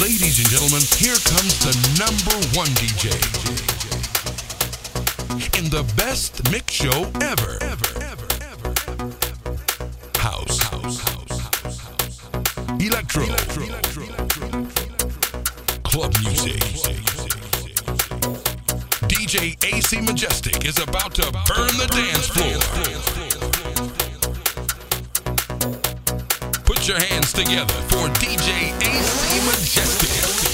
Ladies and gentlemen, here comes the number one DJ. In the best mix show ever. House. Electro. Club music. DJ AC Majestic is about to burn the dance floor. Put your hands together for DJ AC Majestic.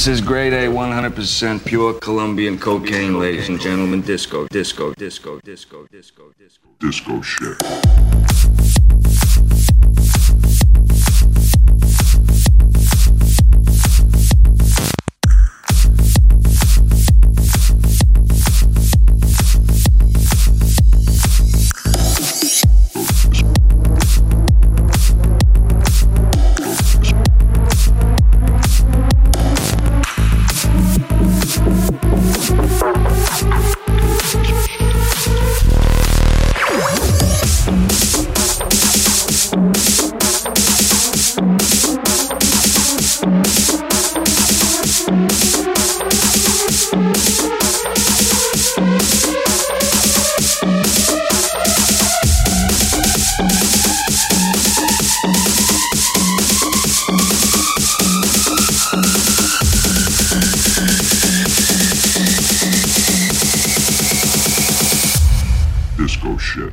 This is grade A, 100% pure Colombian cocaine, ladies and gentlemen. Disco, disco, disco, disco, disco, disco, disco shit. go shit.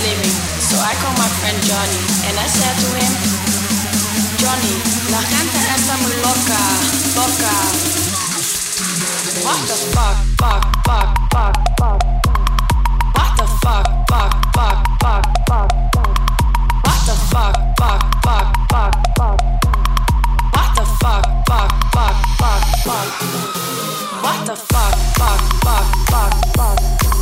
is. So I called my friend Johnny and I said to him, Johnny, la gente está muy loca, loca. What the fuck, fuck, fuck, fuck, fuck. What the fuck, fuck, fuck, fuck, fuck. What the fuck, fuck, fuck, fuck, fuck. What the fuck, fuck, fuck, fuck, fuck. What the fuck, fuck, fuck, fuck, fuck.